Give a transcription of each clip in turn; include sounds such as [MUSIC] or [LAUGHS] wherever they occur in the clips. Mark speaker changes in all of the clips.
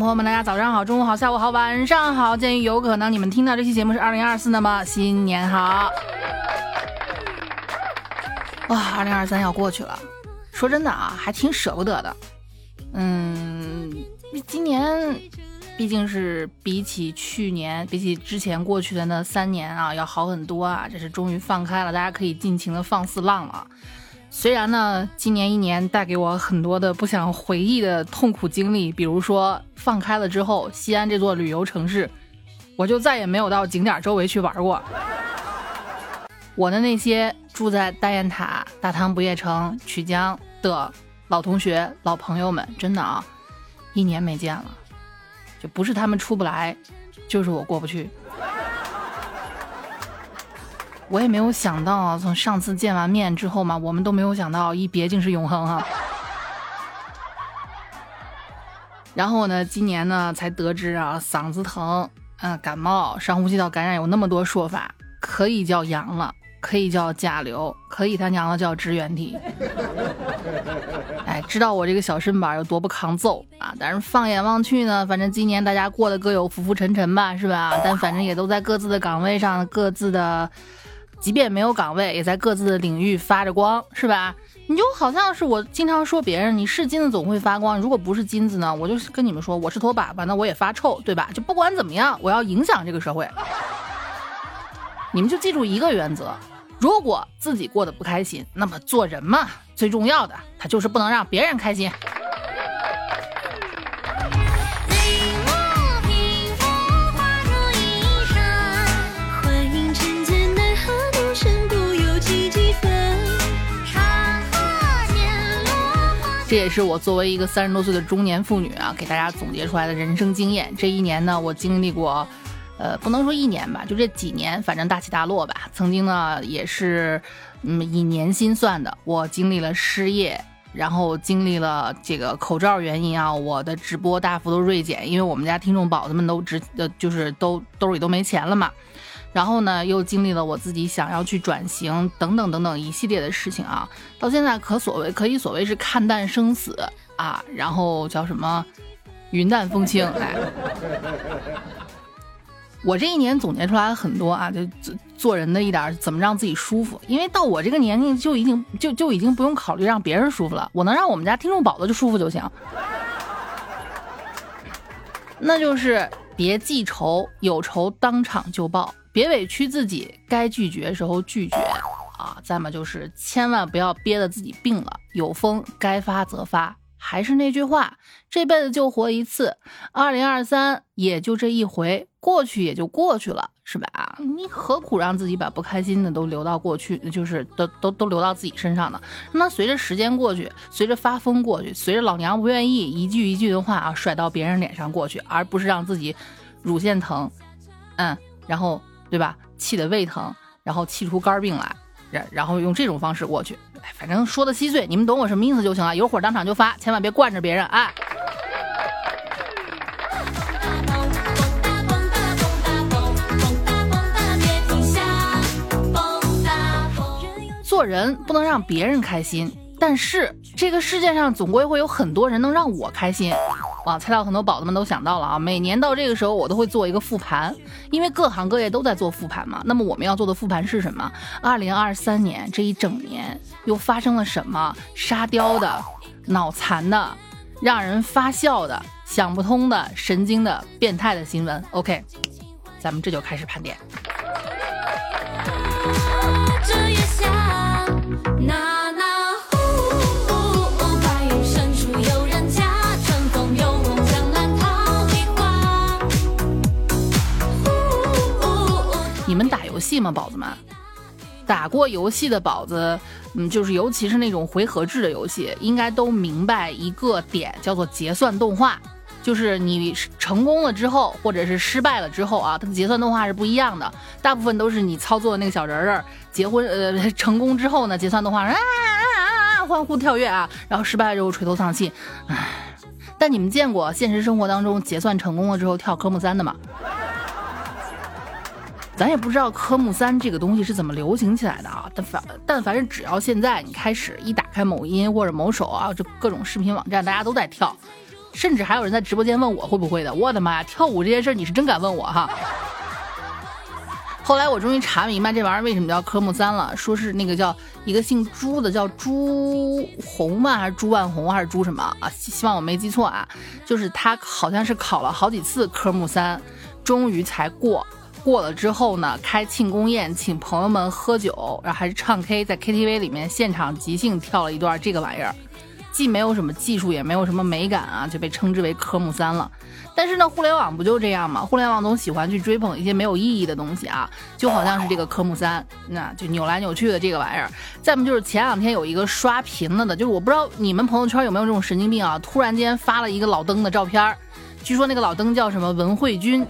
Speaker 1: 朋友们，大家早上好，中午好，下午好，晚上好。鉴于有可能你们听到这期节目是二零二四，那么新年好！哇，二零二三要过去了，说真的啊，还挺舍不得的。嗯，今年毕竟是比起去年，比起之前过去的那三年啊，要好很多啊。这是终于放开了，大家可以尽情的放肆浪了。虽然呢，今年一年带给我很多的不想回忆的痛苦经历，比如说放开了之后，西安这座旅游城市，我就再也没有到景点周围去玩过。我的那些住在大雁塔、大唐不夜城、曲江的老同学、老朋友们，真的啊，一年没见了，就不是他们出不来，就是我过不去。我也没有想到，从上次见完面之后嘛，我们都没有想到一别竟是永恒啊。然后呢，今年呢才得知啊，嗓子疼，嗯，感冒，上呼吸道感染有那么多说法，可以叫阳了，可以叫甲流，可以他娘的叫支原体。哎，知道我这个小身板有多不抗揍啊？但是放眼望去呢，反正今年大家过得各有浮浮沉沉吧，是吧？但反正也都在各自的岗位上，各自的。即便没有岗位，也在各自的领域发着光，是吧？你就好像是我经常说别人，你是金子总会发光。如果不是金子呢？我就是跟你们说，我是坨粑粑，那我也发臭，对吧？就不管怎么样，我要影响这个社会。你们就记住一个原则：如果自己过得不开心，那么做人嘛，最重要的他就是不能让别人开心。这也是我作为一个三十多岁的中年妇女啊，给大家总结出来的人生经验。这一年呢，我经历过，呃，不能说一年吧，就这几年，反正大起大落吧。曾经呢，也是，嗯，以年薪算的，我经历了失业，然后经历了这个口罩原因啊，我的直播大幅度锐减，因为我们家听众宝子们都直，呃，就是都兜里都没钱了嘛。然后呢，又经历了我自己想要去转型等等等等一系列的事情啊，到现在可所谓可以所谓是看淡生死啊，然后叫什么云淡风轻 [LAUGHS] 哎，我这一年总结出来很多啊，就做做人的一点怎么让自己舒服，因为到我这个年龄就已经就就已经不用考虑让别人舒服了，我能让我们家听众宝宝就舒服就行，那就是别记仇，有仇当场就报。别委屈自己，该拒绝时候拒绝啊！再么就是千万不要憋得自己病了，有风该发则发。还是那句话，这辈子就活一次，二零二三也就这一回，过去也就过去了，是吧？啊你何苦让自己把不开心的都留到过去，就是都都都留到自己身上呢？那随着时间过去，随着发疯过去，随着老娘不愿意一句一句的话啊甩到别人脸上过去，而不是让自己乳腺疼，嗯，然后。对吧？气得胃疼，然后气出肝病来，然然后用这种方式过去。哎，反正说的稀碎，你们懂我什么意思就行了。有火当场就发，千万别惯着别人啊！做人不能让别人开心，但是这个世界上总归会有很多人能让我开心。哇，猜到很多宝子们都想到了啊！每年到这个时候，我都会做一个复盘，因为各行各业都在做复盘嘛。那么我们要做的复盘是什么？二零二三年这一整年又发生了什么沙雕的、脑残的、让人发笑的、想不通的、神经的、变态的新闻？OK，咱们这就开始盘点。吗，宝子们？打过游戏的宝子，嗯，就是尤其是那种回合制的游戏，应该都明白一个点，叫做结算动画。就是你成功了之后，或者是失败了之后啊，它的结算动画是不一样的。大部分都是你操作的那个小人儿结婚，呃，[LAUGHS] 成功之后呢，结算动画啊啊啊啊，欢呼跳跃啊，然后失败了之后垂头丧气。唉，但你们见过现实生活当中结算成功了之后跳科目三的吗？咱也不知道科目三这个东西是怎么流行起来的啊，但凡但凡是只要现在你开始一打开某音或者某手啊，就各种视频网站，大家都在跳，甚至还有人在直播间问我会不会的。我的妈呀，跳舞这件事你是真敢问我哈！后来我终于查明白这玩意儿为什么叫科目三了，说是那个叫一个姓朱的叫朱红万，还是朱万红，还是朱什么啊？希望我没记错啊，就是他好像是考了好几次科目三，终于才过。过了之后呢，开庆功宴，请朋友们喝酒，然后还是唱 K，在 KTV 里面现场即兴跳了一段这个玩意儿。既没有什么技术，也没有什么美感啊，就被称之为科目三了。但是呢，互联网不就这样吗？互联网总喜欢去追捧一些没有意义的东西啊，就好像是这个科目三，那就扭来扭去的这个玩意儿。再不就是前两天有一个刷屏了的，就是我不知道你们朋友圈有没有这种神经病啊，突然间发了一个老登的照片儿。据说那个老登叫什么文慧君，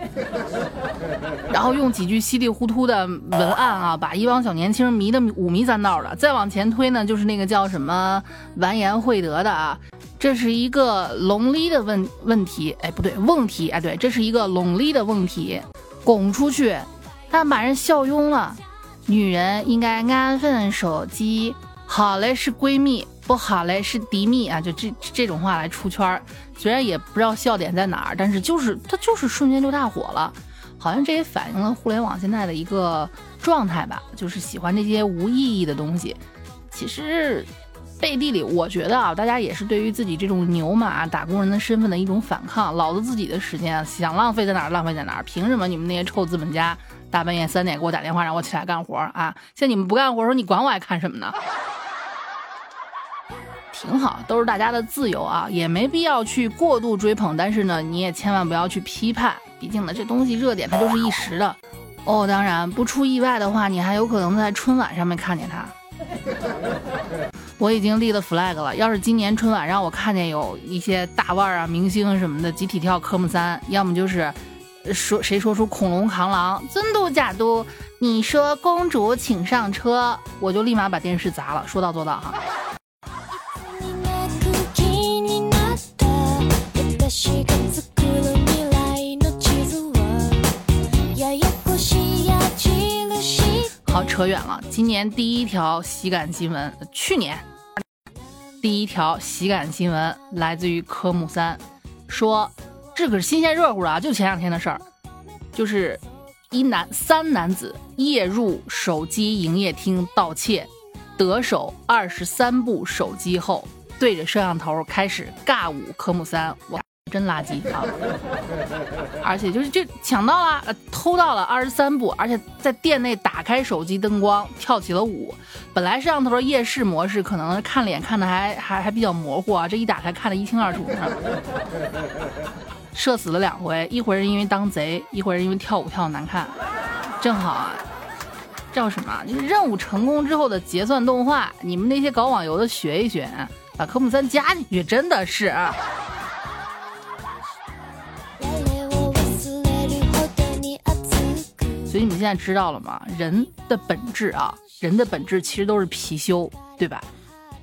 Speaker 1: [LAUGHS] 然后用几句稀里糊涂的文案啊，把一帮小年轻迷得五迷三道的。再往前推呢，就是那个叫什么完颜慧德的啊，这是一个龙离的问问题，哎不对，问题，哎对，这是一个龙离的问题，拱出去，但把人笑晕了。女人应该安分守己，好嘞是闺蜜。不好嘞，是迪蜜啊！就这这种话来出圈，虽然也不知道笑点在哪儿，但是就是它就是瞬间就大火了。好像这也反映了互联网现在的一个状态吧，就是喜欢这些无意义的东西。其实背地里，我觉得啊，大家也是对于自己这种牛马打工人的身份的一种反抗。老子自己的时间想浪费在哪儿浪费在哪儿，凭什么你们那些臭资本家大半夜三点给我打电话让我起来干活啊？像你们不干活的时候，你管我爱看什么呢？挺好，都是大家的自由啊，也没必要去过度追捧。但是呢，你也千万不要去批判，毕竟呢，这东西热点它就是一时的。哦，当然不出意外的话，你还有可能在春晚上面看见它。我已经立了 flag 了，要是今年春晚让我看见有一些大腕儿啊、明星什么的集体跳科目三，要么就是说谁说出恐龙扛狼，尊嘟假嘟，你说公主请上车，我就立马把电视砸了，说到做到哈。扯远了。今年第一条喜感新闻，去年第一条喜感新闻来自于科目三，说这可是新鲜热乎的啊，就前两天的事儿，就是一男三男子夜入手机营业厅盗窃，得手二十三部手机后。对着摄像头开始尬舞科目三，哇，真垃圾啊！而且就是这抢到了，偷到了二十三部，而且在店内打开手机灯光跳起了舞。本来摄像头夜视模式可能看脸看的还还还比较模糊啊，这一打开看得一清二楚。射死了两回，一回是因为当贼，一回是因为跳舞跳的难看。正好啊，叫什么？就是任务成功之后的结算动画，你们那些搞网游的学一学。把科目三加进去，真的是。所现在知道了吗？人的本质啊，人的本质其实都是貔貅，对吧？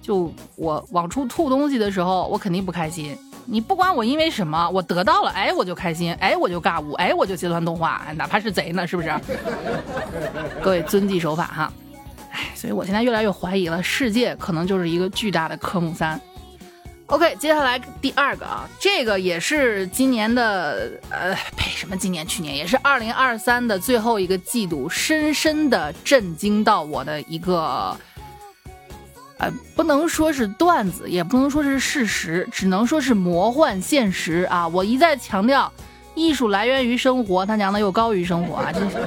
Speaker 1: 就我往出吐东西的时候，我肯定不开心。你不管我因为什么，我得到了，哎，我就开心，哎，我就尬舞，哎，我就结算动画，哪怕是贼呢，是不是？各位遵纪守法哈。哎所以我现在越来越怀疑了，世界可能就是一个巨大的科目三。OK，接下来第二个啊，这个也是今年的，呃，呸，什么今年？去年也是二零二三的最后一个季度，深深的震惊到我的一个，呃，不能说是段子，也不能说是事实，只能说是魔幻现实啊！我一再强调。艺术来源于生活，他娘的又高于生活啊！真是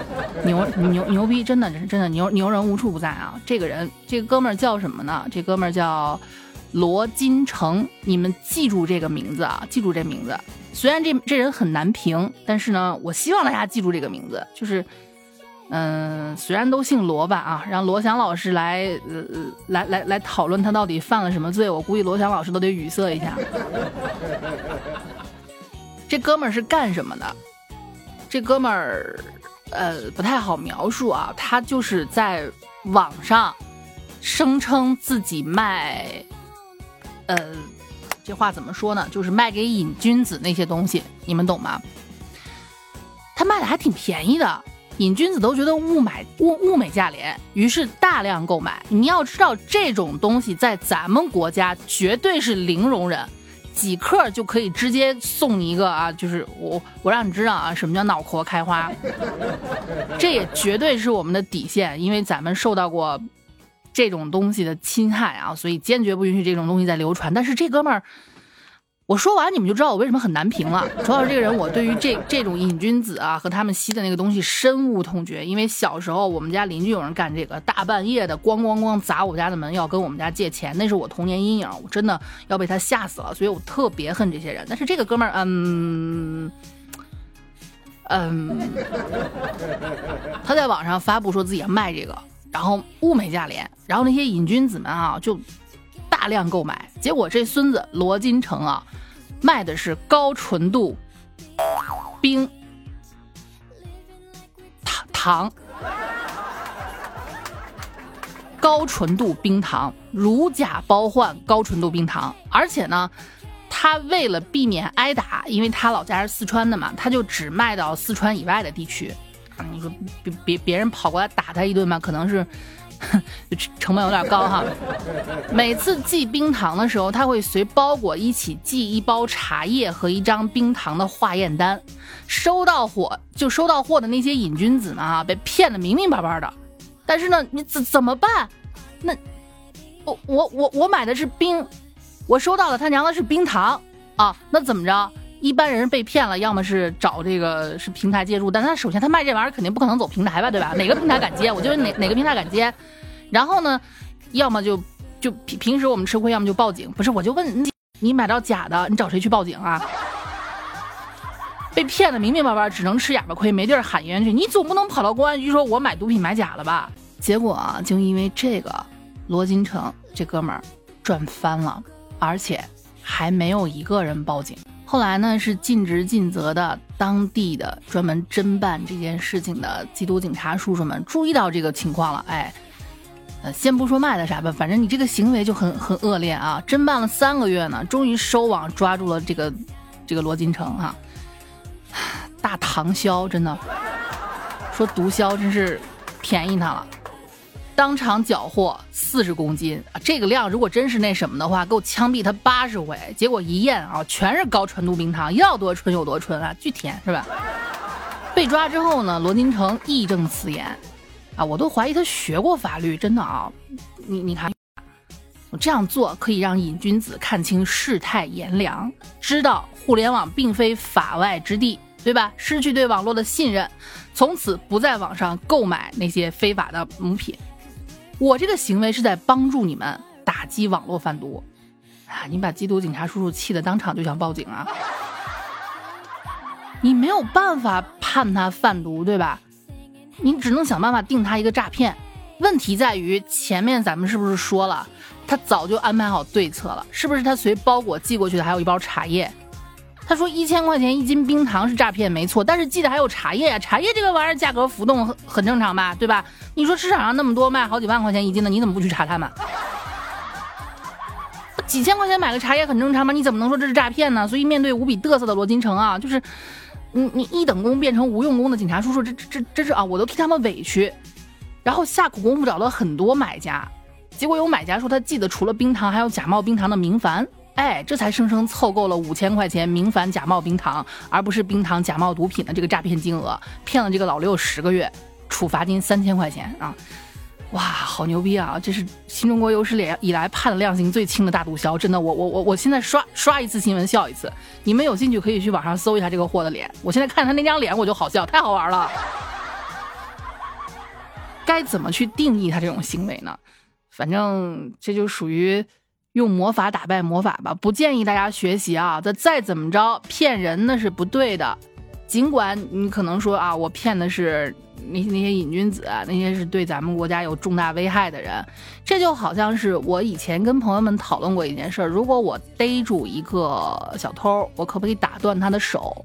Speaker 1: 牛牛牛逼，真的真的牛牛人无处不在啊！这个人，这个哥们儿叫什么呢？这哥们儿叫罗金成，你们记住这个名字啊！记住这名字。虽然这这人很难评，但是呢，我希望大家记住这个名字。就是，嗯，虽然都姓罗吧啊，让罗翔老师来呃来来来讨论他到底犯了什么罪，我估计罗翔老师都得语塞一下。这哥们儿是干什么的？这哥们儿，呃，不太好描述啊。他就是在网上声称自己卖，呃，这话怎么说呢？就是卖给瘾君子那些东西，你们懂吗？他卖的还挺便宜的，瘾君子都觉得物买物物美价廉，于是大量购买。你要知道，这种东西在咱们国家绝对是零容忍。几克就可以直接送你一个啊，就是我我让你知道啊，什么叫脑壳开花，[LAUGHS] 这也绝对是我们的底线，因为咱们受到过这种东西的侵害啊，所以坚决不允许这种东西再流传。但是这哥们儿。我说完你们就知道我为什么很难评了。主要是这个人，我对于这这种瘾君子啊和他们吸的那个东西深恶痛绝。因为小时候我们家邻居有人干这个，大半夜的咣咣咣砸我家的门，要跟我们家借钱，那是我童年阴影，我真的要被他吓死了。所以我特别恨这些人。但是这个哥们儿，嗯嗯，他在网上发布说自己要卖这个，然后物美价廉，然后那些瘾君子们啊就大量购买，结果这孙子罗金成啊。卖的是高纯度冰糖糖，高纯度冰糖，如假包换高纯度冰糖。而且呢，他为了避免挨打，因为他老家是四川的嘛，他就只卖到四川以外的地区。你说别别别人跑过来打他一顿嘛，可能是。成本有点高哈。每次寄冰糖的时候，他会随包裹一起寄一包茶叶和一张冰糖的化验单。收到货就收到货的那些瘾君子呢，啊，被骗的明明白白的。但是呢，你怎怎么办？那我我我我买的是冰，我收到了他娘的是冰糖啊！那怎么着？一般人被骗了，要么是找这个是平台介入，但他首先他卖这玩意儿肯定不可能走平台吧，对吧？哪个平台敢接？我就问哪哪个平台敢接？然后呢，[LAUGHS] 要么就就平平时我们吃亏，要么就报警。不是，我就问你，你买到假的，你找谁去报警啊？被骗的明明白白，只能吃哑巴亏，没地儿喊冤去。你总不能跑到公安局说我买毒品买假了吧？结果啊，就因为这个，罗金城这哥们儿赚翻了，而且还没有一个人报警。后来呢，是尽职尽责的当地的专门侦办这件事情的缉毒警察叔叔们注意到这个情况了，哎，呃，先不说卖的啥吧，反正你这个行为就很很恶劣啊！侦办了三个月呢，终于收网抓住了这个这个罗金成哈，大唐销真的说毒枭真是便宜他了。当场缴获四十公斤啊！这个量如果真是那什么的话，够枪毙他八十回。结果一验啊，全是高纯度冰糖，要多纯有多纯啊，巨甜是吧？被抓之后呢，罗金成义正辞严啊，我都怀疑他学过法律，真的啊！你你看，我这样做可以让瘾君子看清世态炎凉，知道互联网并非法外之地，对吧？失去对网络的信任，从此不在网上购买那些非法的母品。我这个行为是在帮助你们打击网络贩毒，啊！你把缉毒警察叔叔气得当场就想报警啊！[LAUGHS] 你没有办法判他贩毒，对吧？你只能想办法定他一个诈骗。问题在于前面咱们是不是说了，他早就安排好对策了？是不是他随包裹寄过去的还有一包茶叶？他说一千块钱一斤冰糖是诈骗，没错，但是记得还有茶叶呀，茶叶这个玩意儿价格浮动很很正常吧，对吧？你说市场上那么多卖好几万块钱一斤的，你怎么不去查他们？几千块钱买个茶叶很正常吗？你怎么能说这是诈骗呢？所以面对无比嘚瑟的罗金成啊，就是你你一等功变成无用功的警察叔叔，这这这这是啊，我都替他们委屈。然后下苦功夫找了很多买家，结果有买家说他记得除了冰糖，还有假冒冰糖的明矾。哎，这才生生凑够了五千块钱明矾假冒冰糖，而不是冰糖假冒毒品的这个诈骗金额，骗了这个老六十个月，处罚金三千块钱啊！哇，好牛逼啊！这是新中国有史以来判的量刑最轻的大毒枭，真的，我我我我现在刷刷一次新闻笑一次。你们有兴趣可以去网上搜一下这个货的脸，我现在看他那张脸我就好笑，太好玩了。该怎么去定义他这种行为呢？反正这就属于。用魔法打败魔法吧，不建议大家学习啊！这再怎么着骗人那是不对的。尽管你可能说啊，我骗的是那那些瘾君子，那些是对咱们国家有重大危害的人。这就好像是我以前跟朋友们讨论过一件事儿：如果我逮住一个小偷，我可不可以打断他的手？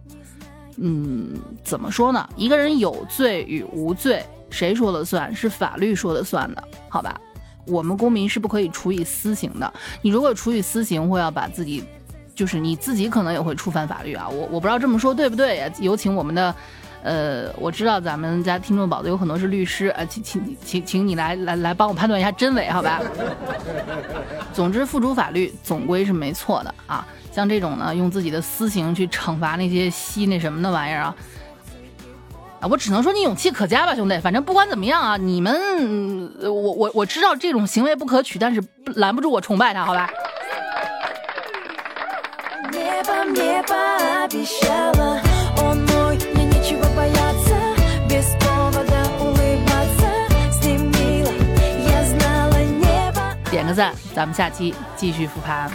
Speaker 1: 嗯，怎么说呢？一个人有罪与无罪，谁说了算？是法律说了算的，好吧？我们公民是不可以处以私刑的。你如果处以私刑，会要把自己，就是你自己可能也会触犯法律啊。我我不知道这么说对不对？有请我们的呃，我知道咱们家听众宝子有很多是律师，呃，请请请请你来来来帮我判断一下真伪，好吧？总之，付诸法律总归是没错的啊。像这种呢，用自己的私刑去惩罚那些吸那什么的玩意儿，啊，我只能说你勇气可嘉吧，兄弟。反正不管怎么样啊，你们，我我我知道这种行为不可取，但是拦不住我崇拜他，好吧？点个赞，咱们下期继续复盘。